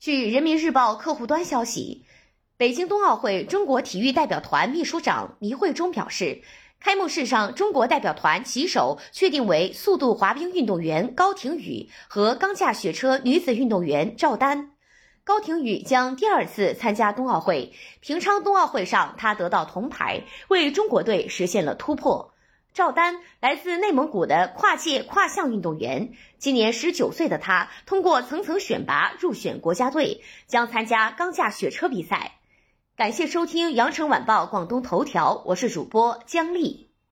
据人民日报客户端消息，北京冬奥会中国体育代表团秘书长倪慧忠表示，开幕式上中国代表团旗手确定为速度滑冰运动员高亭宇和钢架雪车女子运动员赵丹。高亭宇将第二次参加冬奥会，平昌冬奥会上他得到铜牌，为中国队实现了突破。赵丹来自内蒙古的跨界跨项运动员，今年十九岁的他通过层层选拔入选国家队，将参加钢架雪车比赛。感谢收听羊城晚报广东头条，我是主播姜丽。